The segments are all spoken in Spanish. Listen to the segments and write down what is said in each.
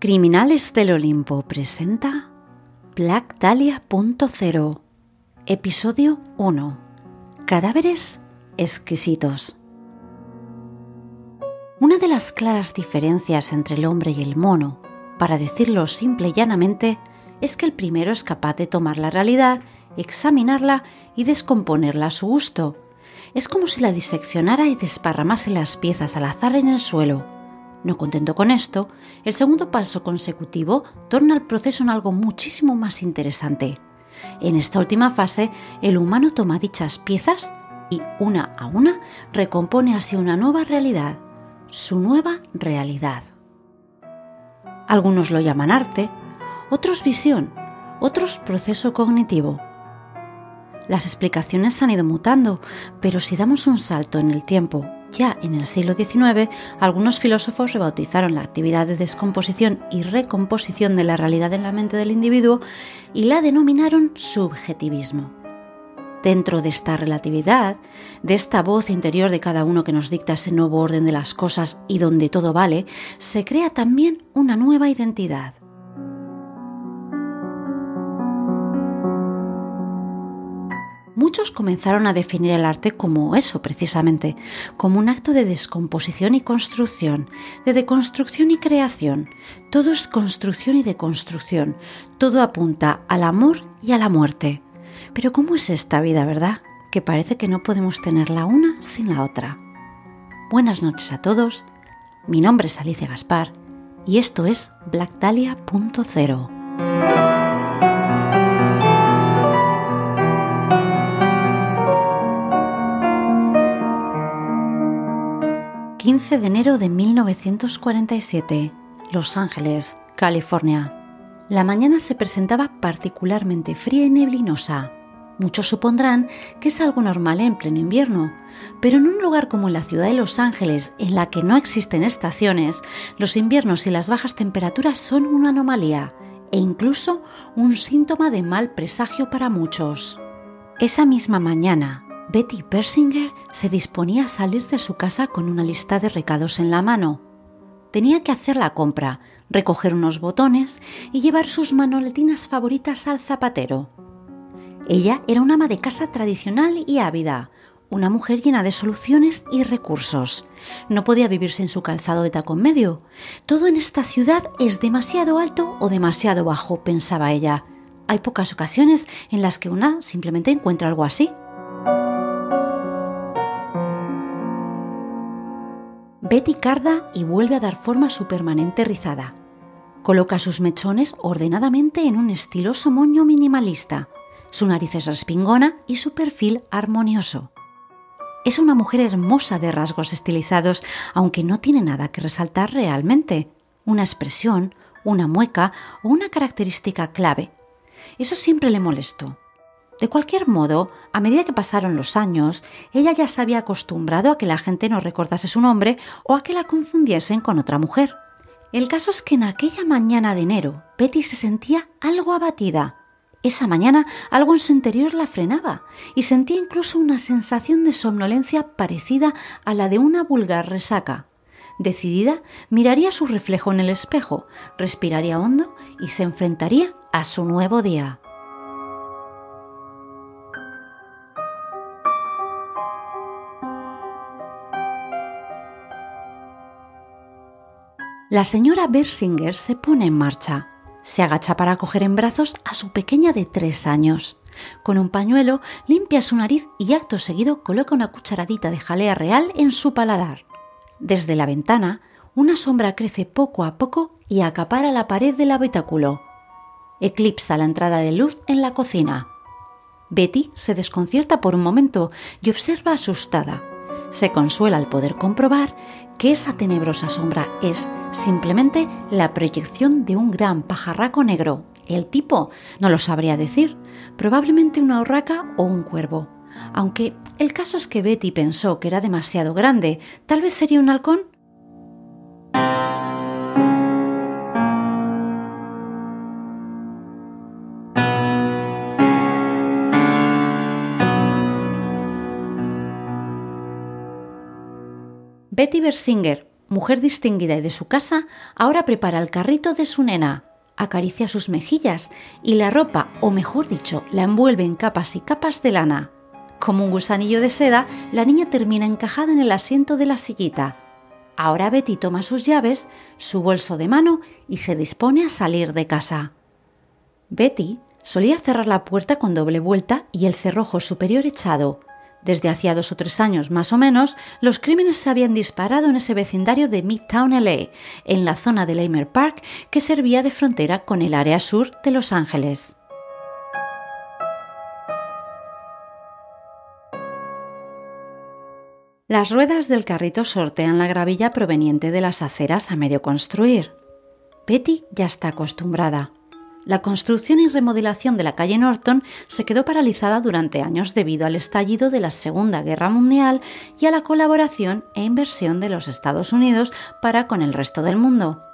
Criminales del Olimpo presenta Black Dahlia.0 Episodio 1 Cadáveres exquisitos. Una de las claras diferencias entre el hombre y el mono, para decirlo simple y llanamente, es que el primero es capaz de tomar la realidad, examinarla y descomponerla a su gusto. Es como si la diseccionara y desparramase las piezas al azar en el suelo no contento con esto, el segundo paso consecutivo torna el proceso en algo muchísimo más interesante. En esta última fase, el humano toma dichas piezas y, una a una, recompone así una nueva realidad, su nueva realidad. Algunos lo llaman arte, otros visión, otros proceso cognitivo. Las explicaciones han ido mutando, pero si damos un salto en el tiempo ya en el siglo XIX, algunos filósofos rebautizaron la actividad de descomposición y recomposición de la realidad en la mente del individuo y la denominaron subjetivismo. Dentro de esta relatividad, de esta voz interior de cada uno que nos dicta ese nuevo orden de las cosas y donde todo vale, se crea también una nueva identidad. Muchos comenzaron a definir el arte como eso precisamente, como un acto de descomposición y construcción, de deconstrucción y creación. Todo es construcción y deconstrucción, todo apunta al amor y a la muerte. Pero ¿cómo es esta vida, verdad? Que parece que no podemos tener la una sin la otra. Buenas noches a todos, mi nombre es Alicia Gaspar y esto es BlackDalia.0. 15 de enero de 1947, Los Ángeles, California. La mañana se presentaba particularmente fría y neblinosa. Muchos supondrán que es algo normal en pleno invierno, pero en un lugar como la ciudad de Los Ángeles, en la que no existen estaciones, los inviernos y las bajas temperaturas son una anomalía e incluso un síntoma de mal presagio para muchos. Esa misma mañana, Betty Persinger se disponía a salir de su casa con una lista de recados en la mano. Tenía que hacer la compra, recoger unos botones y llevar sus manoletinas favoritas al zapatero. Ella era una ama de casa tradicional y ávida, una mujer llena de soluciones y recursos. No podía vivir sin su calzado de tacón medio. Todo en esta ciudad es demasiado alto o demasiado bajo, pensaba ella. Hay pocas ocasiones en las que una simplemente encuentra algo así. Betty carda y vuelve a dar forma a su permanente rizada. Coloca sus mechones ordenadamente en un estiloso moño minimalista. Su nariz es respingona y su perfil armonioso. Es una mujer hermosa de rasgos estilizados, aunque no tiene nada que resaltar realmente. Una expresión, una mueca o una característica clave. Eso siempre le molestó. De cualquier modo, a medida que pasaron los años, ella ya se había acostumbrado a que la gente no recordase su nombre o a que la confundiesen con otra mujer. El caso es que en aquella mañana de enero, Betty se sentía algo abatida. Esa mañana algo en su interior la frenaba y sentía incluso una sensación de somnolencia parecida a la de una vulgar resaca. Decidida, miraría su reflejo en el espejo, respiraría hondo y se enfrentaría a su nuevo día. La señora Bersinger se pone en marcha. Se agacha para coger en brazos a su pequeña de tres años. Con un pañuelo limpia su nariz y acto seguido coloca una cucharadita de jalea real en su paladar. Desde la ventana, una sombra crece poco a poco y acapara la pared del habitáculo. Eclipsa la entrada de luz en la cocina. Betty se desconcierta por un momento y observa asustada. Se consuela al poder comprobar que esa tenebrosa sombra es simplemente la proyección de un gran pajarraco negro. El tipo no lo sabría decir, probablemente una urraca o un cuervo. Aunque el caso es que Betty pensó que era demasiado grande, tal vez sería un halcón Betty Bersinger, mujer distinguida y de su casa, ahora prepara el carrito de su nena, acaricia sus mejillas y la ropa, o mejor dicho, la envuelve en capas y capas de lana. Como un gusanillo de seda, la niña termina encajada en el asiento de la sillita. Ahora Betty toma sus llaves, su bolso de mano y se dispone a salir de casa. Betty solía cerrar la puerta con doble vuelta y el cerrojo superior echado. Desde hacía dos o tres años más o menos, los crímenes se habían disparado en ese vecindario de Midtown LA, en la zona de Leimer Park que servía de frontera con el área sur de Los Ángeles. Las ruedas del carrito sortean la gravilla proveniente de las aceras a medio construir. Betty ya está acostumbrada. La construcción y remodelación de la calle Norton se quedó paralizada durante años debido al estallido de la Segunda Guerra Mundial y a la colaboración e inversión de los Estados Unidos para con el resto del mundo.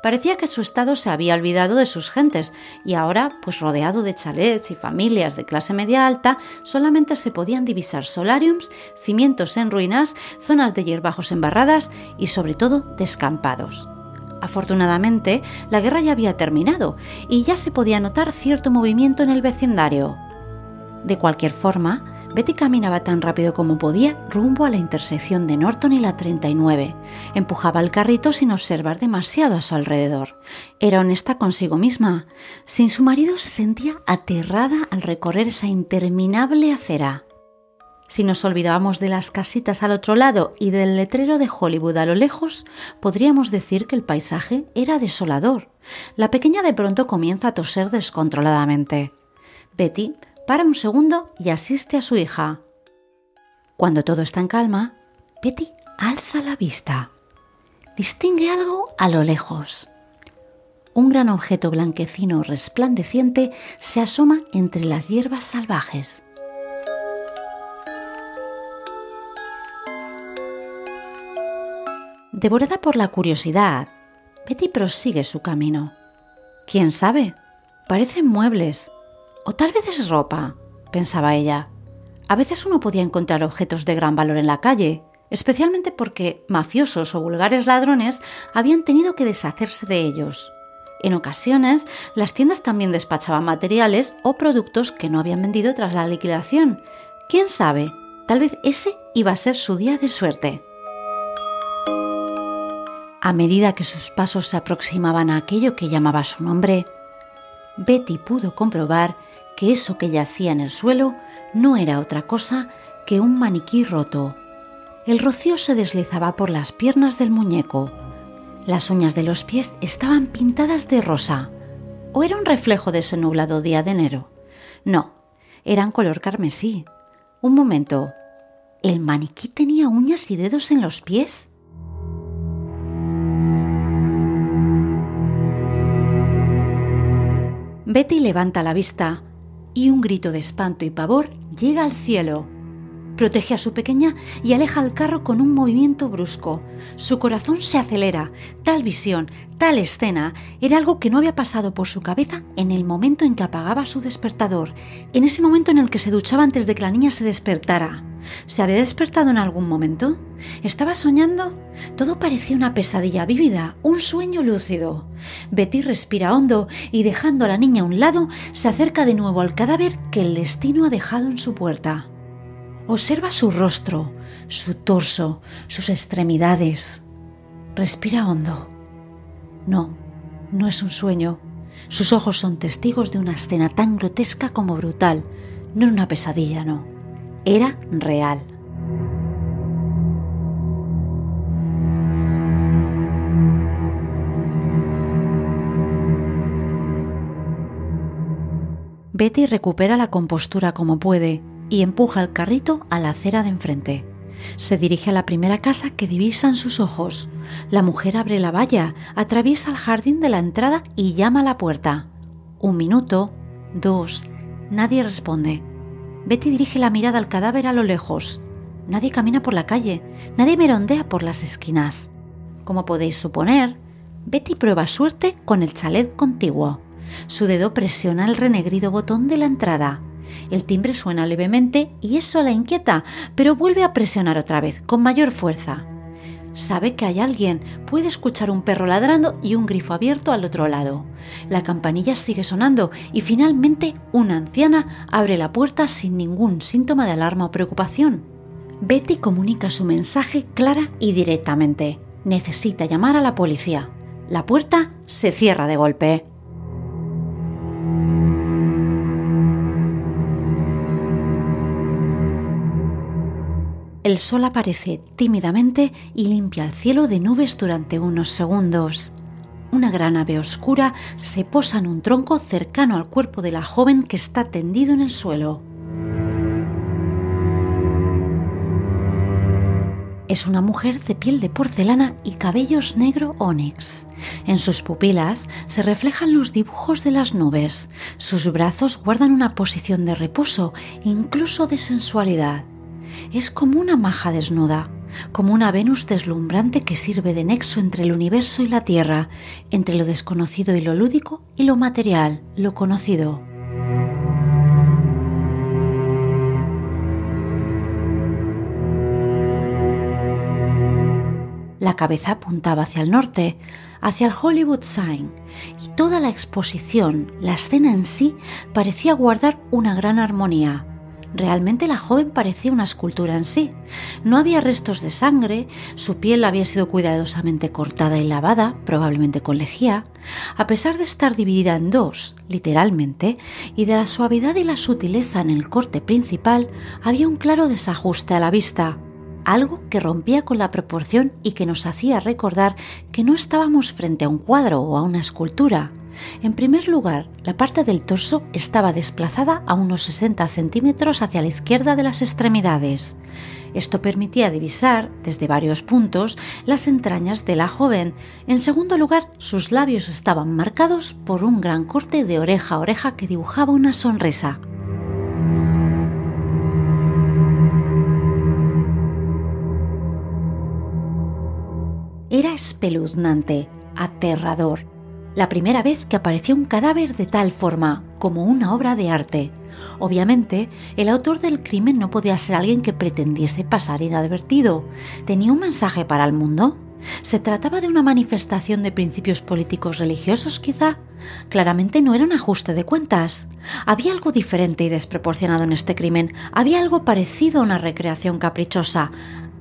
Parecía que su estado se había olvidado de sus gentes y ahora, pues rodeado de chalets y familias de clase media alta, solamente se podían divisar solariums, cimientos en ruinas, zonas de hierbajos embarradas y sobre todo descampados. Afortunadamente, la guerra ya había terminado y ya se podía notar cierto movimiento en el vecindario. De cualquier forma, Betty caminaba tan rápido como podía rumbo a la intersección de Norton y la 39. Empujaba el carrito sin observar demasiado a su alrededor. Era honesta consigo misma. Sin su marido se sentía aterrada al recorrer esa interminable acera. Si nos olvidábamos de las casitas al otro lado y del letrero de Hollywood a lo lejos, podríamos decir que el paisaje era desolador. La pequeña de pronto comienza a toser descontroladamente. Betty para un segundo y asiste a su hija. Cuando todo está en calma, Betty alza la vista. Distingue algo a lo lejos. Un gran objeto blanquecino resplandeciente se asoma entre las hierbas salvajes. Devorada por la curiosidad, Betty prosigue su camino. ¿Quién sabe? Parecen muebles. O tal vez es ropa, pensaba ella. A veces uno podía encontrar objetos de gran valor en la calle, especialmente porque mafiosos o vulgares ladrones habían tenido que deshacerse de ellos. En ocasiones, las tiendas también despachaban materiales o productos que no habían vendido tras la liquidación. ¿Quién sabe? Tal vez ese iba a ser su día de suerte. A medida que sus pasos se aproximaban a aquello que llamaba su nombre, Betty pudo comprobar que eso que yacía en el suelo no era otra cosa que un maniquí roto. El rocío se deslizaba por las piernas del muñeco. Las uñas de los pies estaban pintadas de rosa. ¿O era un reflejo de ese nublado día de enero? No, eran color carmesí. Un momento. ¿El maniquí tenía uñas y dedos en los pies? Betty levanta la vista y un grito de espanto y pavor llega al cielo. Protege a su pequeña y aleja al carro con un movimiento brusco. Su corazón se acelera. Tal visión, tal escena, era algo que no había pasado por su cabeza en el momento en que apagaba su despertador, en ese momento en el que se duchaba antes de que la niña se despertara. ¿Se había despertado en algún momento? ¿Estaba soñando? Todo parecía una pesadilla vívida, un sueño lúcido. Betty respira hondo y dejando a la niña a un lado, se acerca de nuevo al cadáver que el destino ha dejado en su puerta. Observa su rostro, su torso, sus extremidades. Respira hondo. No, no es un sueño. Sus ojos son testigos de una escena tan grotesca como brutal. No una pesadilla, no era real. Betty recupera la compostura como puede y empuja el carrito a la acera de enfrente. Se dirige a la primera casa que divisan sus ojos. La mujer abre la valla, atraviesa el jardín de la entrada y llama a la puerta. Un minuto, dos, nadie responde. Betty dirige la mirada al cadáver a lo lejos. Nadie camina por la calle, nadie merondea por las esquinas. Como podéis suponer, Betty prueba suerte con el chalet contiguo. Su dedo presiona el renegrido botón de la entrada. El timbre suena levemente y eso la inquieta, pero vuelve a presionar otra vez, con mayor fuerza. Sabe que hay alguien, puede escuchar un perro ladrando y un grifo abierto al otro lado. La campanilla sigue sonando y finalmente una anciana abre la puerta sin ningún síntoma de alarma o preocupación. Betty comunica su mensaje clara y directamente. Necesita llamar a la policía. La puerta se cierra de golpe. El sol aparece tímidamente y limpia el cielo de nubes durante unos segundos. Una gran ave oscura se posa en un tronco cercano al cuerpo de la joven que está tendido en el suelo. Es una mujer de piel de porcelana y cabellos negro ónix. En sus pupilas se reflejan los dibujos de las nubes. Sus brazos guardan una posición de reposo, incluso de sensualidad es como una maja desnuda, como una Venus deslumbrante que sirve de nexo entre el universo y la Tierra, entre lo desconocido y lo lúdico y lo material, lo conocido. La cabeza apuntaba hacia el norte, hacia el Hollywood Sign, y toda la exposición, la escena en sí, parecía guardar una gran armonía Realmente la joven parecía una escultura en sí. No había restos de sangre, su piel había sido cuidadosamente cortada y lavada, probablemente con lejía, a pesar de estar dividida en dos, literalmente, y de la suavidad y la sutileza en el corte principal, había un claro desajuste a la vista, algo que rompía con la proporción y que nos hacía recordar que no estábamos frente a un cuadro o a una escultura, en primer lugar, la parte del torso estaba desplazada a unos 60 centímetros hacia la izquierda de las extremidades. Esto permitía divisar, desde varios puntos, las entrañas de la joven. En segundo lugar, sus labios estaban marcados por un gran corte de oreja a oreja que dibujaba una sonrisa. Era espeluznante, aterrador la primera vez que apareció un cadáver de tal forma, como una obra de arte. Obviamente, el autor del crimen no podía ser alguien que pretendiese pasar inadvertido. ¿Tenía un mensaje para el mundo? ¿Se trataba de una manifestación de principios políticos religiosos, quizá? Claramente no era un ajuste de cuentas. Había algo diferente y desproporcionado en este crimen. Había algo parecido a una recreación caprichosa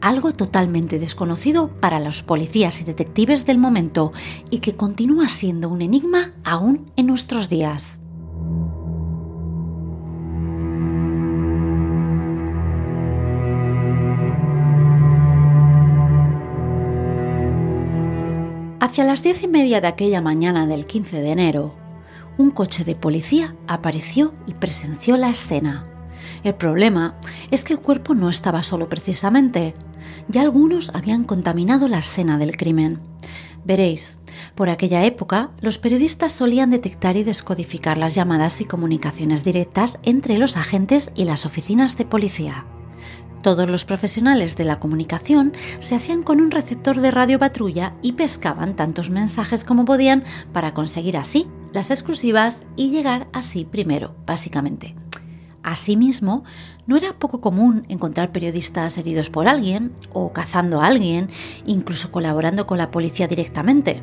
algo totalmente desconocido para los policías y detectives del momento y que continúa siendo un enigma aún en nuestros días. Hacia las diez y media de aquella mañana del 15 de enero, un coche de policía apareció y presenció la escena. El problema es que el cuerpo no estaba solo precisamente. Ya algunos habían contaminado la escena del crimen. Veréis, por aquella época, los periodistas solían detectar y descodificar las llamadas y comunicaciones directas entre los agentes y las oficinas de policía. Todos los profesionales de la comunicación se hacían con un receptor de radio patrulla y pescaban tantos mensajes como podían para conseguir así las exclusivas y llegar así primero, básicamente. Asimismo, no era poco común encontrar periodistas heridos por alguien o cazando a alguien, incluso colaborando con la policía directamente.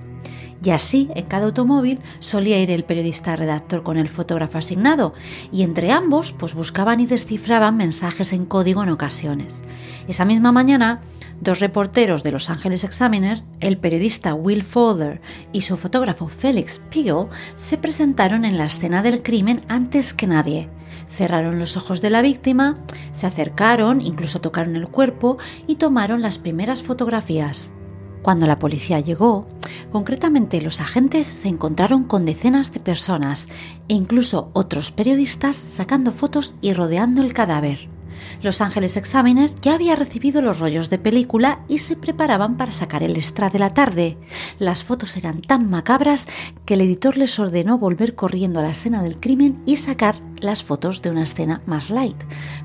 Y así, en cada automóvil solía ir el periodista redactor con el fotógrafo asignado, y entre ambos pues buscaban y descifraban mensajes en código en ocasiones. Esa misma mañana, dos reporteros de Los Ángeles Examiner, el periodista Will Fowler y su fotógrafo Felix Peel, se presentaron en la escena del crimen antes que nadie Cerraron los ojos de la víctima, se acercaron, incluso tocaron el cuerpo y tomaron las primeras fotografías. Cuando la policía llegó, concretamente los agentes se encontraron con decenas de personas e incluso otros periodistas sacando fotos y rodeando el cadáver. Los Ángeles Examiner ya había recibido los rollos de película y se preparaban para sacar el extra de la tarde. Las fotos eran tan macabras que el editor les ordenó volver corriendo a la escena del crimen y sacar las fotos de una escena más light,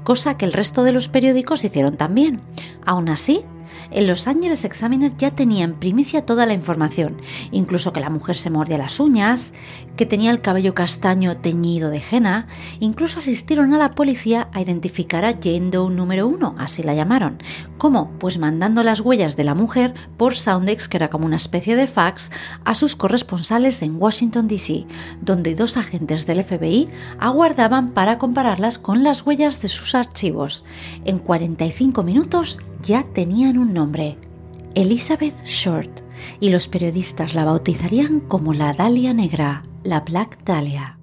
cosa que el resto de los periódicos hicieron también. Aún así, el Los Angeles Examiner ya tenía en primicia toda la información, incluso que la mujer se mordía las uñas, que tenía el cabello castaño teñido de henna, incluso asistieron a la policía a identificar a Jane Doe número uno, así la llamaron. ¿Cómo? Pues mandando las huellas de la mujer por Soundex, que era como una especie de fax, a sus corresponsales en Washington, D.C., donde dos agentes del FBI aguardaban para compararlas con las huellas de sus archivos. En 45 minutos ya tenían un nombre, Elizabeth Short, y los periodistas la bautizarían como la Dalia Negra, la Black Dahlia.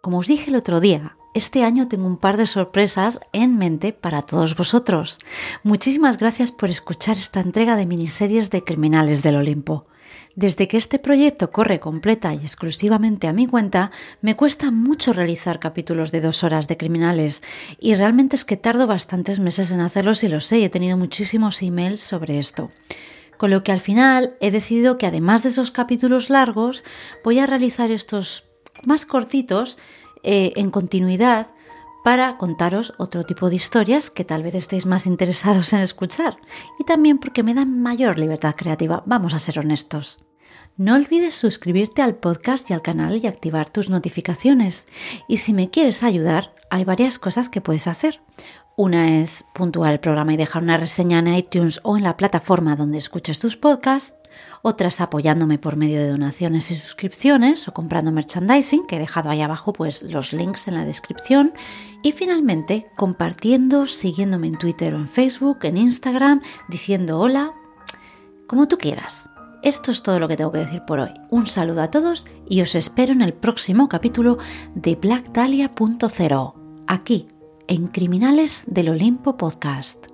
Como os dije el otro día, este año tengo un par de sorpresas en mente para todos vosotros. Muchísimas gracias por escuchar esta entrega de miniseries de Criminales del Olimpo. Desde que este proyecto corre completa y exclusivamente a mi cuenta, me cuesta mucho realizar capítulos de dos horas de criminales y realmente es que tardo bastantes meses en hacerlos y lo sé, he tenido muchísimos emails sobre esto. Con lo que al final he decidido que además de esos capítulos largos, voy a realizar estos más cortitos eh, en continuidad para contaros otro tipo de historias que tal vez estéis más interesados en escuchar y también porque me dan mayor libertad creativa, vamos a ser honestos. No olvides suscribirte al podcast y al canal y activar tus notificaciones. Y si me quieres ayudar, hay varias cosas que puedes hacer. Una es puntuar el programa y dejar una reseña en iTunes o en la plataforma donde escuches tus podcasts otras apoyándome por medio de donaciones y suscripciones o comprando merchandising, que he dejado ahí abajo pues los links en la descripción, y finalmente compartiendo, siguiéndome en Twitter o en Facebook, en Instagram, diciendo hola, como tú quieras. Esto es todo lo que tengo que decir por hoy. Un saludo a todos y os espero en el próximo capítulo de Black Dahlia.0, aquí, en Criminales del Olimpo Podcast.